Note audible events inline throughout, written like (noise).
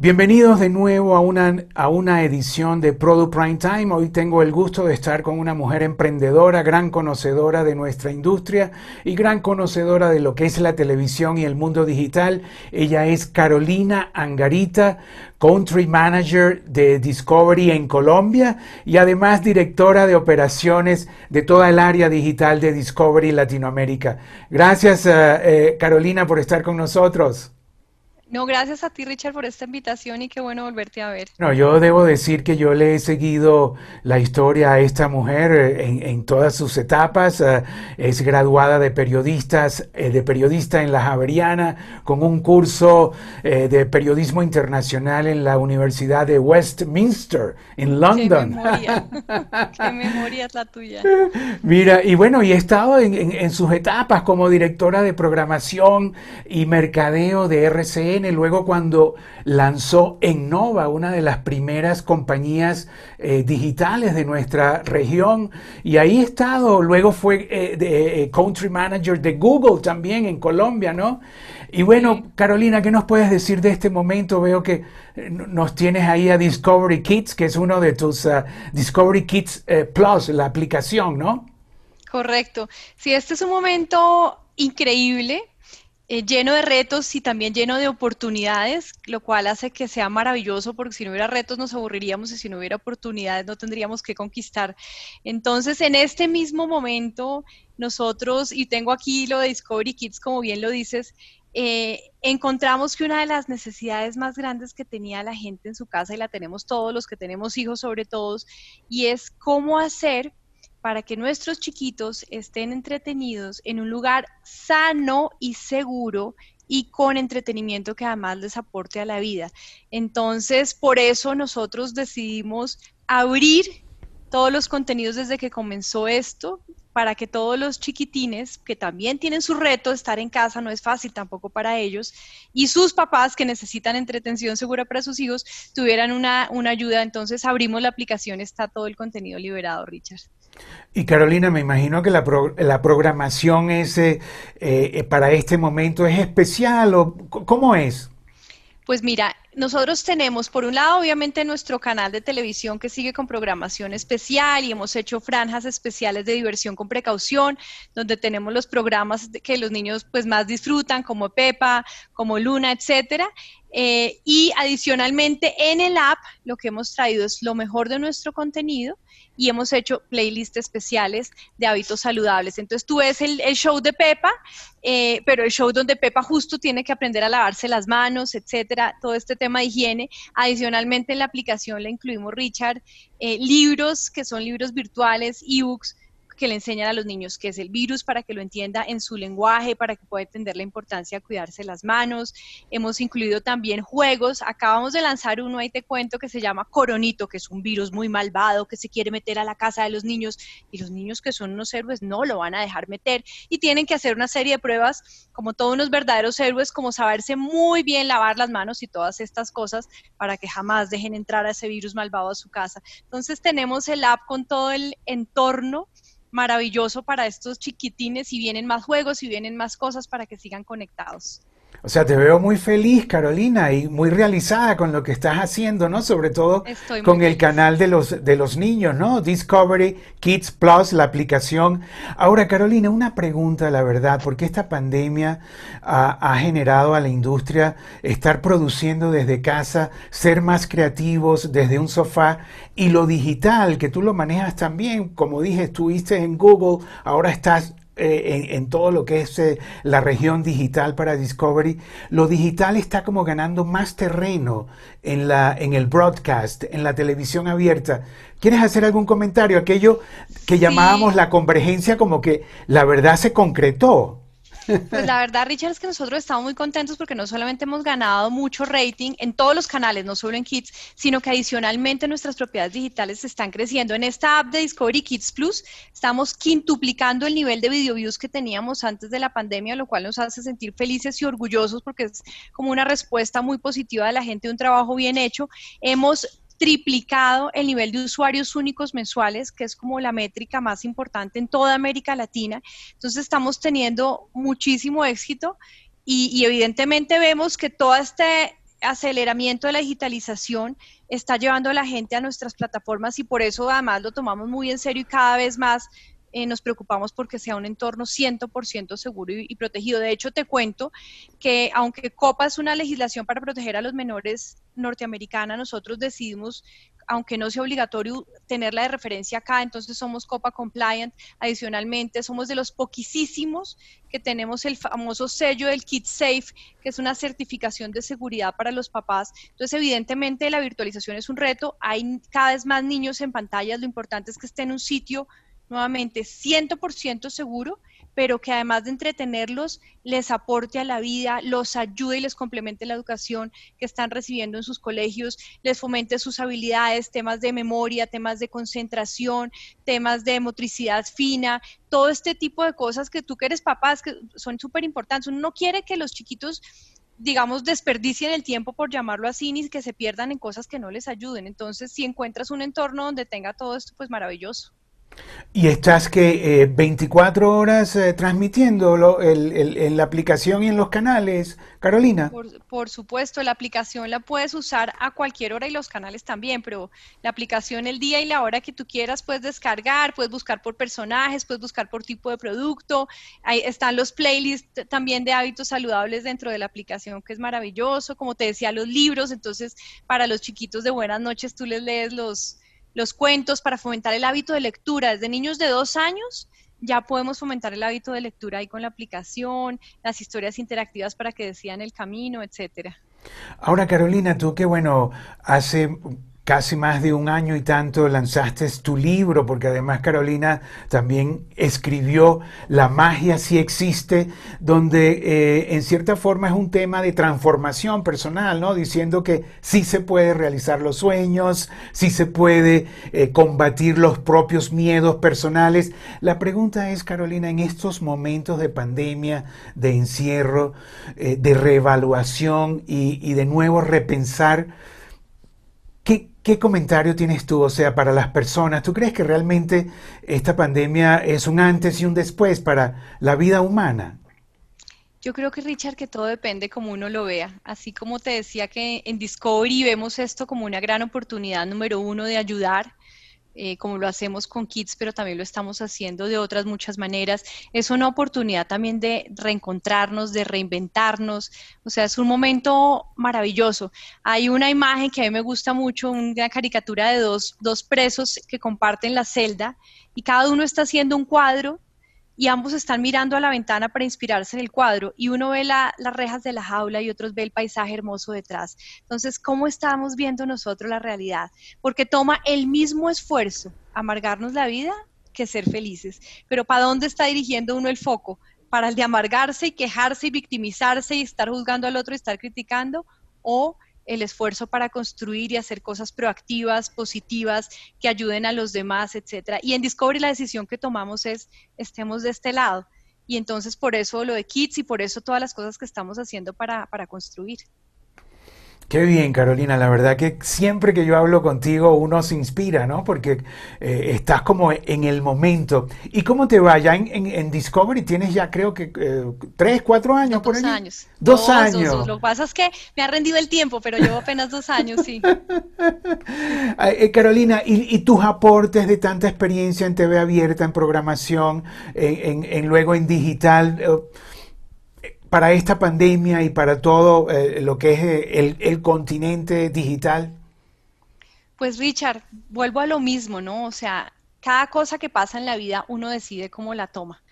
Bienvenidos de nuevo a una, a una edición de Product Prime Time. Hoy tengo el gusto de estar con una mujer emprendedora, gran conocedora de nuestra industria y gran conocedora de lo que es la televisión y el mundo digital. Ella es Carolina Angarita, Country Manager de Discovery en Colombia y además directora de operaciones de toda el área digital de Discovery Latinoamérica. Gracias, eh, eh, Carolina, por estar con nosotros. No, gracias a ti, Richard, por esta invitación y qué bueno volverte a ver. No, yo debo decir que yo le he seguido la historia a esta mujer eh, en, todas sus etapas. Eh, es graduada de periodistas, eh, de periodista en la Javeriana, con un curso de periodismo internacional en la Universidad de Westminster, en London. Qué memoria, (laughs) qué memoria es la tuya. Mira, y bueno, y he estado en, en sus etapas como directora de programación y mercadeo de Luego cuando lanzó Ennova, una de las primeras compañías eh, digitales de nuestra región, y ahí he estado, luego fue eh, de, eh, Country Manager de Google también en Colombia, ¿no? Y bueno, Carolina, ¿qué nos puedes decir de este momento? Veo que nos tienes ahí a Discovery Kids, que es uno de tus uh, Discovery Kids Plus, la aplicación, ¿no? Correcto. Sí, este es un momento increíble eh, lleno de retos y también lleno de oportunidades, lo cual hace que sea maravilloso porque si no hubiera retos nos aburriríamos y si no hubiera oportunidades no tendríamos que conquistar. Entonces, en este mismo momento, nosotros, y tengo aquí lo de Discovery Kids, como bien lo dices, eh, encontramos que una de las necesidades más grandes que tenía la gente en su casa, y la tenemos todos los que tenemos hijos sobre todos, y es cómo hacer para que nuestros chiquitos estén entretenidos en un lugar sano y seguro y con entretenimiento que además les aporte a la vida. Entonces, por eso nosotros decidimos abrir todos los contenidos desde que comenzó esto, para que todos los chiquitines, que también tienen su reto, estar en casa no es fácil tampoco para ellos, y sus papás que necesitan entretención segura para sus hijos, tuvieran una, una ayuda. Entonces abrimos la aplicación, está todo el contenido liberado, Richard. Y Carolina, me imagino que la, la programación es, eh, eh, para este momento es especial o cómo es. Pues mira, nosotros tenemos, por un lado, obviamente nuestro canal de televisión que sigue con programación especial y hemos hecho franjas especiales de diversión con precaución, donde tenemos los programas que los niños pues más disfrutan, como Pepa, como Luna, etcétera. Eh, y adicionalmente en el app lo que hemos traído es lo mejor de nuestro contenido y hemos hecho playlists especiales de hábitos saludables. Entonces tú ves el, show de Pepa, eh, pero el show donde Pepa justo tiene que aprender a lavarse las manos, etcétera, todo este tema de higiene. Adicionalmente en la aplicación le incluimos, Richard, eh, libros que son libros virtuales, ebooks, que le enseñan a los niños qué es el virus para que lo entienda en su lenguaje, para que pueda entender la importancia de cuidarse las manos. Hemos incluido también juegos. Acabamos de lanzar uno, ahí te cuento, que se llama Coronito, que es un virus muy malvado que se quiere meter a la casa de los niños y los niños que son unos héroes no lo van a dejar meter y tienen que hacer una serie de pruebas como todos unos verdaderos héroes, como saberse muy bien lavar las manos y todas estas cosas para que jamás dejen entrar a ese virus malvado a su casa. Entonces tenemos el app con todo el entorno maravilloso para estos chiquitines y vienen más juegos y vienen más cosas para que sigan conectados. O sea, te veo muy feliz, Carolina, y muy realizada con lo que estás haciendo, ¿no? Sobre todo con el canal de los, de los niños, ¿no? Discovery Kids Plus, la aplicación. Ahora, Carolina, una pregunta, la verdad, porque esta pandemia ha, generado a la industria estar produciendo desde casa, ser más creativos desde un sofá, y lo digital, que tú lo manejas también, como dije, estuviste en Google, ahora estás eh, en, todo lo que es eh, la región digital para Discovery, lo digital está como ganando más terreno en, la, en el broadcast, en la televisión abierta. ¿Quieres hacer algún comentario? Aquello que llamábamos la convergencia como que la verdad se concretó. Pues la verdad, Richard, es que nosotros estamos muy contentos porque no solamente hemos ganado mucho rating en todos los canales, no solo en Kids, sino que adicionalmente nuestras propiedades digitales están creciendo. En esta app de Discovery Kids Plus estamos quintuplicando el nivel de video views que teníamos antes de la pandemia, lo cual nos hace sentir felices y orgullosos porque es como una respuesta muy positiva de la gente, un trabajo bien hecho. Hemos triplicado el nivel de usuarios únicos mensuales, que es como la métrica más importante en toda América Latina. Entonces estamos teniendo muchísimo éxito y, evidentemente vemos que todo este aceleramiento de la digitalización está llevando a la gente a nuestras plataformas y por eso además lo tomamos muy en serio y cada vez más eh, nos preocupamos porque sea un entorno 100% seguro y, protegido. De hecho, te cuento que aunque COPA es una legislación para proteger a los menores norteamericana, nosotros decidimos, aunque no sea obligatorio tenerla de referencia acá, entonces somos COPA compliant. Adicionalmente, somos de los poquísimos que tenemos el famoso sello del Kit Safe, que es una certificación de seguridad para los papás. Entonces, evidentemente, la virtualización es un reto. Hay cada vez más niños en pantallas. Lo importante es que esté en un sitio nuevamente 100% seguro, pero que además de entretenerlos, les aporte a la vida, los ayude y les complemente la educación que están recibiendo en sus colegios, les fomente sus habilidades, temas de memoria, temas de concentración, temas de motricidad fina, todo este tipo de cosas que tú que eres papás, que son súper importantes. Uno no quiere que los chiquitos digamos, desperdicien el tiempo, por llamarlo así, ni que se pierdan en cosas que no les ayuden. Entonces, si encuentras un entorno donde tenga todo esto, pues maravilloso. Y estás que 24 eh, horas eh, transmitiendo en la aplicación y en los canales, Carolina. Por, supuesto, la aplicación la puedes usar a cualquier hora y los canales también, pero la aplicación el día y la hora que tú quieras puedes descargar, puedes buscar por personajes, puedes buscar por tipo de producto. Ahí están los playlists también de hábitos saludables dentro de la aplicación, que es maravilloso. Como te decía, los libros, entonces para los chiquitos de buenas noches tú les lees los los cuentos para fomentar el hábito de lectura. Desde niños de dos años ya podemos fomentar el hábito de lectura ahí con la aplicación, las historias interactivas para que decían el camino, etcétera. Ahora, Carolina, tú que bueno, hace casi más de un año y tanto lanzaste tu libro, porque además Carolina también escribió La magia sí existe, donde eh, en cierta forma es un tema de transformación personal, ¿no? Diciendo que sí se puede realizar los sueños, sí se puede eh, combatir los propios miedos personales. La pregunta es, Carolina, en estos momentos de pandemia, de encierro, eh, de reevaluación y, y de nuevo repensar, ¿Qué, comentario tienes tú, o sea, para las personas? ¿Tú crees que realmente esta pandemia es un antes y un después para la vida humana? Yo creo que Richard, que todo depende como uno lo vea. Así como te decía que en Discovery vemos esto como una gran oportunidad número uno de ayudar, eh, como lo hacemos con Kids, pero también lo estamos haciendo de otras muchas maneras. Es una oportunidad también de reencontrarnos, de reinventarnos. O sea, es un momento maravilloso. Hay una imagen que a mí me gusta mucho, una caricatura de dos, dos presos que comparten la celda y cada uno está haciendo un cuadro y ambos están mirando a la ventana para inspirarse en el cuadro y uno ve las rejas de la jaula y otros ve el paisaje hermoso detrás. Entonces, ¿cómo estamos viendo nosotros la realidad? Porque toma el mismo esfuerzo amargarnos la vida que ser felices. Pero ¿para dónde está dirigiendo uno el foco? ¿Para el de amargarse y quejarse y victimizarse y estar juzgando al otro y estar criticando? ¿O el esfuerzo para construir y hacer cosas proactivas, positivas, que ayuden a los demás, etcétera. Y en Discovery la decisión que tomamos es estemos de este lado. Y entonces por eso lo de Kids y por eso todas las cosas que estamos haciendo para, para construir. Qué bien, Carolina. La verdad que siempre que yo hablo contigo uno se inspira, ¿no? Porque eh, estás como en el momento. ¿Y cómo te va? Ya en, Discovery tienes ya creo que eh, tres, cuatro años por dos Años. Dos, años. Lo que pasa es que me ha rendido el tiempo, pero llevo apenas dos años, sí. (laughs) Eh, Carolina, ¿y, tus aportes de tanta experiencia en TV abierta, en programación, en, en luego en digital? Para esta pandemia y para todo eh, lo que es eh, el, continente digital? Pues Richard, vuelvo a lo mismo, ¿no? O sea, cada cosa que pasa en la vida uno decide cómo la toma.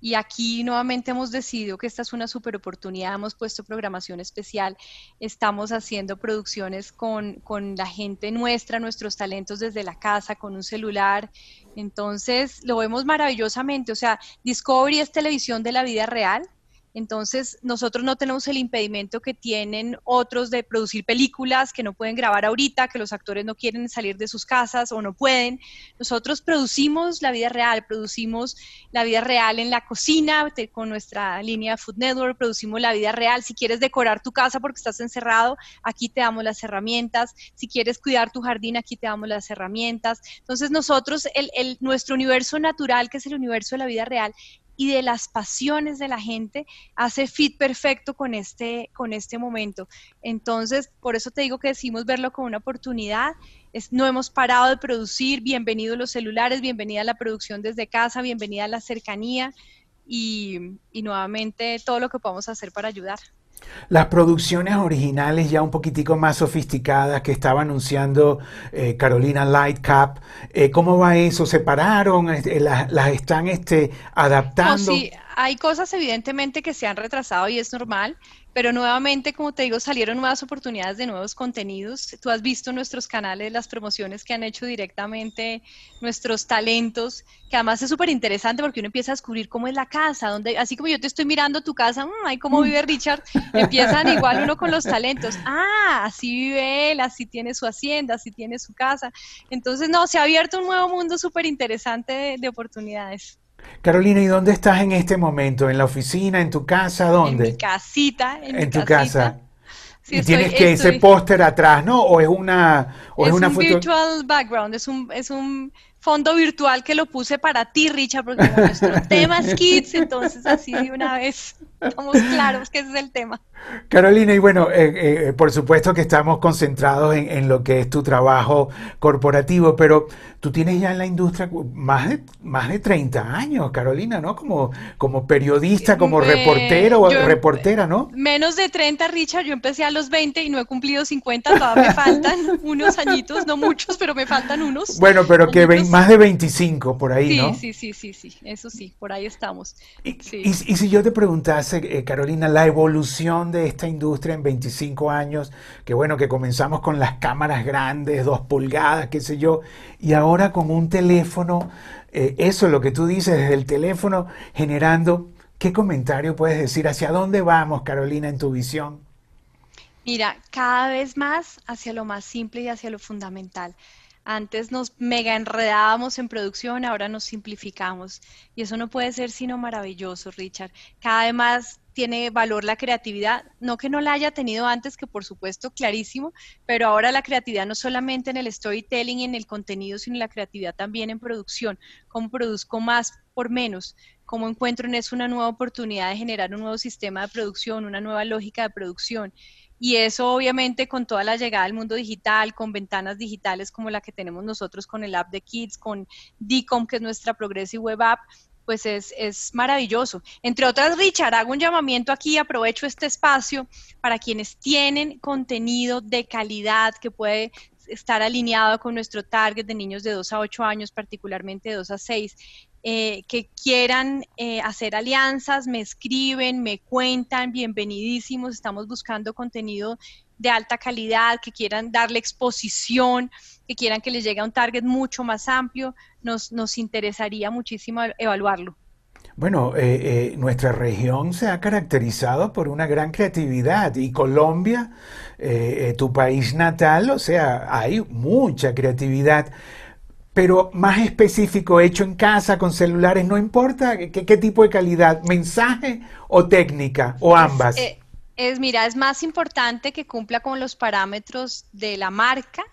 Y aquí nuevamente hemos decidido que esta es una super oportunidad, hemos puesto programación especial, estamos haciendo producciones con, con, la gente nuestra, nuestros talentos desde la casa, con un celular. Entonces, lo vemos maravillosamente. O sea, Discovery es televisión de la vida real, entonces, nosotros no tenemos el impedimento que tienen otros de producir películas que no pueden grabar ahorita, que los actores no quieren salir de sus casas o no pueden. Nosotros producimos la vida real, producimos la vida real en la cocina con nuestra línea Food Network, producimos la vida real. Si quieres decorar tu casa porque estás encerrado, aquí te damos las herramientas. Si quieres cuidar tu jardín, aquí te damos las herramientas. Entonces, nosotros, el, nuestro universo natural, que es el universo de la vida real, y de las pasiones de la gente hace fit perfecto con este, con este momento. Entonces, por eso te digo que decimos verlo como una oportunidad. Es, no hemos parado de producir, bienvenidos los celulares, bienvenida a la producción desde casa, bienvenida a la cercanía y, y nuevamente todo lo que podamos hacer para ayudar. Las producciones originales ya un poquitico más sofisticadas que estaba anunciando eh, Carolina Lightcap, eh, ¿cómo va eso? ¿Se pararon? Este, ¿Las, las están este, adaptando? sí, hay cosas evidentemente que se han retrasado y es normal. Pero nuevamente, como te digo, salieron nuevas oportunidades de nuevos contenidos. Tú has visto nuestros canales, las promociones que han hecho directamente nuestros talentos, que además es súper interesante porque uno empieza a descubrir cómo es la casa, donde, así como yo te estoy mirando tu casa, ay, cómo vive Richard, (laughs) empiezan igual uno con los talentos. Ah, así vive él, así tiene su hacienda, así tiene su casa. Entonces, no, se ha abierto un nuevo mundo súper interesante de oportunidades. Carolina, ¿y dónde estás en este momento? ¿En la oficina? ¿En tu casa? ¿Dónde? En mi casita. En, tu casa. y tienes que ese póster atrás, ¿no? ¿O es una, o es, una un virtual background, es un, es un fondo virtual que lo puse para ti, Richard, porque nuestro tema es (laughs) kids, entonces así de una vez estamos claros que ese es el tema. Carolina, y bueno, eh, eh, por supuesto que estamos concentrados en, lo que es tu trabajo corporativo, pero tú tienes ya en la industria más de, más de 30 años, Carolina, ¿no? Como, como periodista, como reportero o reportera, ¿no? Menos de 30, Richard, yo empecé a los 20 y no he cumplido 50, todavía me faltan (laughs) unos añitos, no muchos, pero me faltan unos. Bueno, pero que más de 25 por ahí, ¿no? Sí, sí, sí, sí, eso sí, por ahí estamos. Y, y si yo te preguntase, eh, Carolina, la evolución de esta industria en 25 años, que bueno, que comenzamos con las cámaras grandes, dos pulgadas, qué sé yo, y ahora con un teléfono, eh, eso es lo que tú dices desde el teléfono, generando, ¿qué comentario puedes decir? ¿Hacia dónde vamos, Carolina, en tu visión? Mira, cada vez más hacia lo más simple y hacia lo fundamental. Antes nos mega enredábamos en producción, ahora nos simplificamos. Y eso no puede ser sino maravilloso, Richard. Cada vez más tiene valor la creatividad, no que no la haya tenido antes, que por supuesto clarísimo, pero ahora la creatividad no solamente en el storytelling y en el contenido, sino la creatividad también en producción, cómo produzco más por menos, cómo encuentro en eso una nueva oportunidad de generar un nuevo sistema de producción, una nueva lógica de producción. Y eso obviamente con toda la llegada al mundo digital, con ventanas digitales como la que tenemos nosotros con el app de Kids, con DICOM, que es nuestra Progressive Web App, pues es, es, maravilloso. Entre otras, Richard, hago un llamamiento aquí, aprovecho este espacio para quienes tienen contenido de calidad que puede estar alineado con nuestro target de niños de 2 a 8 años, particularmente de 2 a 6, eh, que quieran eh, hacer alianzas, me escriben, me cuentan, bienvenidísimos, estamos buscando contenido de alta calidad, que quieran darle exposición, que quieran que les llegue a un target mucho más amplio, nos, nos interesaría muchísimo evaluarlo. Bueno, eh, nuestra región se ha caracterizado por una gran creatividad y Colombia, tu país natal, o sea, hay mucha creatividad pero más específico, hecho en casa, con celulares, no importa qué, tipo de calidad, mensaje o técnica, o ambas. Eh, es, mira, es más importante que cumpla con los parámetros de la marca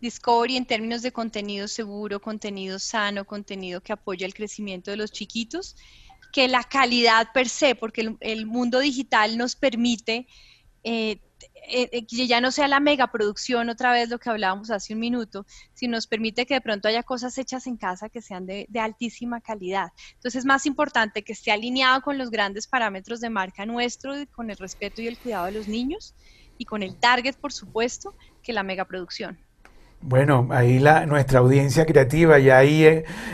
Discovery en términos de contenido seguro, contenido sano, contenido que apoya el crecimiento de los chiquitos, que la calidad per se, porque el, mundo digital nos permite eh, eh, eh, que ya no sea la megaproducción, otra vez lo que hablábamos hace un minuto, sino nos permite que de pronto haya cosas hechas en casa que sean de, altísima calidad. Entonces es más importante que esté alineado con los grandes parámetros de marca nuestro, con el respeto y el cuidado de los niños y con el target, por supuesto, que la megaproducción. Bueno, ahí la, nuestra audiencia creativa y ahí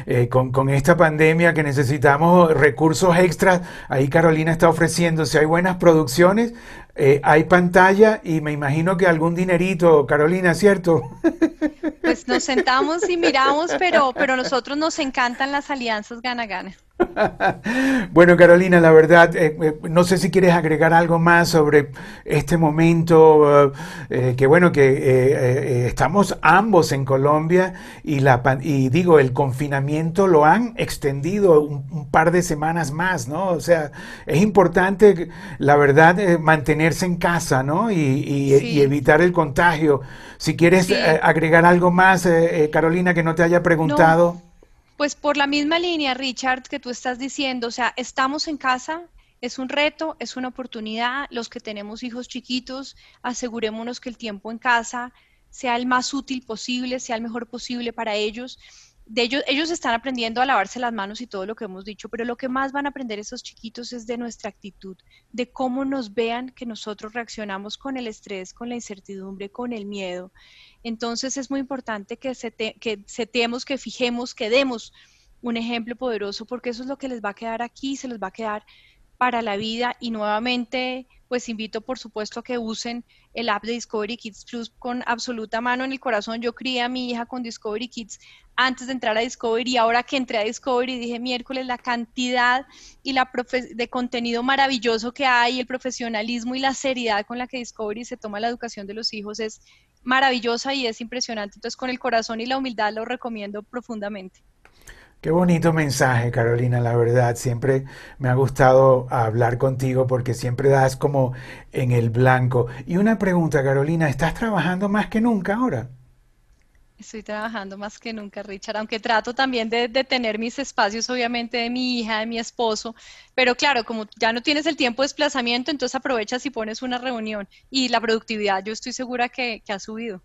eh, con, con, esta pandemia que necesitamos recursos extras, ahí Carolina está ofreciendo, si hay buenas producciones, eh, hay pantalla y me imagino que algún dinerito, Carolina, ¿cierto? Pues nos sentamos y miramos, pero, pero (laughs) nosotros nos encantan las alianzas gana-gana. (laughs) bueno, Carolina, la verdad, eh, eh, no sé si quieres agregar algo más sobre este momento, eh, que bueno, que estamos ambos en Colombia y, la, y digo, el confinamiento lo han extendido un, par de semanas más, ¿no? O sea, es importante, la verdad, mantenerse en casa, ¿no? Y, evitar el contagio. Si quieres agregar algo más, Carolina, que no te haya preguntado. Pues por la misma línea, Richard, que tú estás diciendo, o sea, estamos en casa, es un reto, es una oportunidad. Los que tenemos hijos chiquitos, asegurémonos que el tiempo en casa sea el más útil posible, sea el mejor posible para ellos. De ellos, ellos están aprendiendo a lavarse las manos y todo lo que hemos dicho, pero lo que más van a aprender esos chiquitos es de nuestra actitud, de cómo nos vean que nosotros reaccionamos con el estrés, con la incertidumbre, con el miedo. Entonces es muy importante que, que setemos, que fijemos, que demos un ejemplo poderoso, porque eso es lo que les va a quedar aquí, se les va a quedar para la vida y nuevamente pues invito por supuesto a que usen el app de Discovery Kids Plus con absoluta mano en el corazón. Yo crié a mi hija con Discovery Kids antes de entrar a Discovery y ahora que entré a Discovery dije miércoles la cantidad y la de contenido maravilloso que hay, el profesionalismo y la seriedad con la que Discovery se toma la educación de los hijos es maravillosa y es impresionante. Entonces con el corazón y la humildad lo recomiendo profundamente. Qué bonito mensaje, Carolina, la verdad. Siempre me ha gustado hablar contigo porque siempre das como en el blanco. Y una pregunta, Carolina, ¿estás trabajando más que nunca ahora? Estoy trabajando más que nunca, Richard, aunque trato también de, tener mis espacios, obviamente, de mi hija, de mi esposo, pero claro, como ya no tienes el tiempo de desplazamiento, entonces aprovechas y pones una reunión y la productividad yo estoy segura que, que ha subido.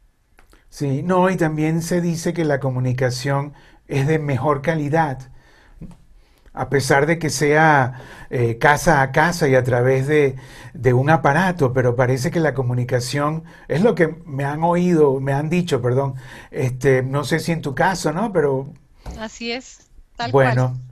Sí, no, y también se dice que la comunicación es de mejor calidad, a pesar de que sea eh, casa a casa y a través de, un aparato, pero parece que la comunicación es lo que me han oído, me han dicho, perdón, este, no sé si en tu caso, ¿no? Pero... Así es, tal bueno, bueno,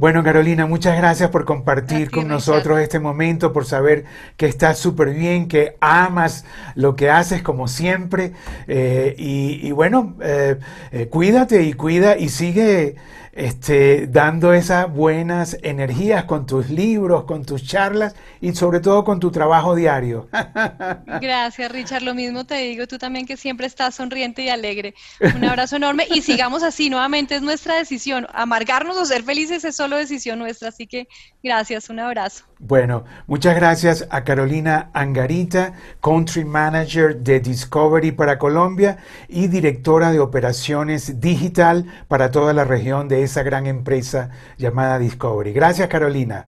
Carolina, muchas gracias por compartir con nosotros este momento, por saber que estás súper bien, que amas lo que haces como siempre. Eh, y, bueno, eh, eh, cuídate y cuida y sigue este, dando esas buenas energías con tus libros, con tus charlas y sobre todo con tu trabajo diario. (laughs) Gracias, Richard. Lo mismo te digo, tú también que siempre estás sonriente y alegre. Un abrazo enorme y sigamos así, nuevamente es nuestra decisión. Amargarnos o ser felices es solo decisión nuestra, así que gracias, un abrazo. Bueno, muchas gracias a Carolina Angarita, Country Manager de Discovery para Colombia y directora de operaciones digital para toda la región de esa gran empresa llamada Discovery. Gracias, Carolina.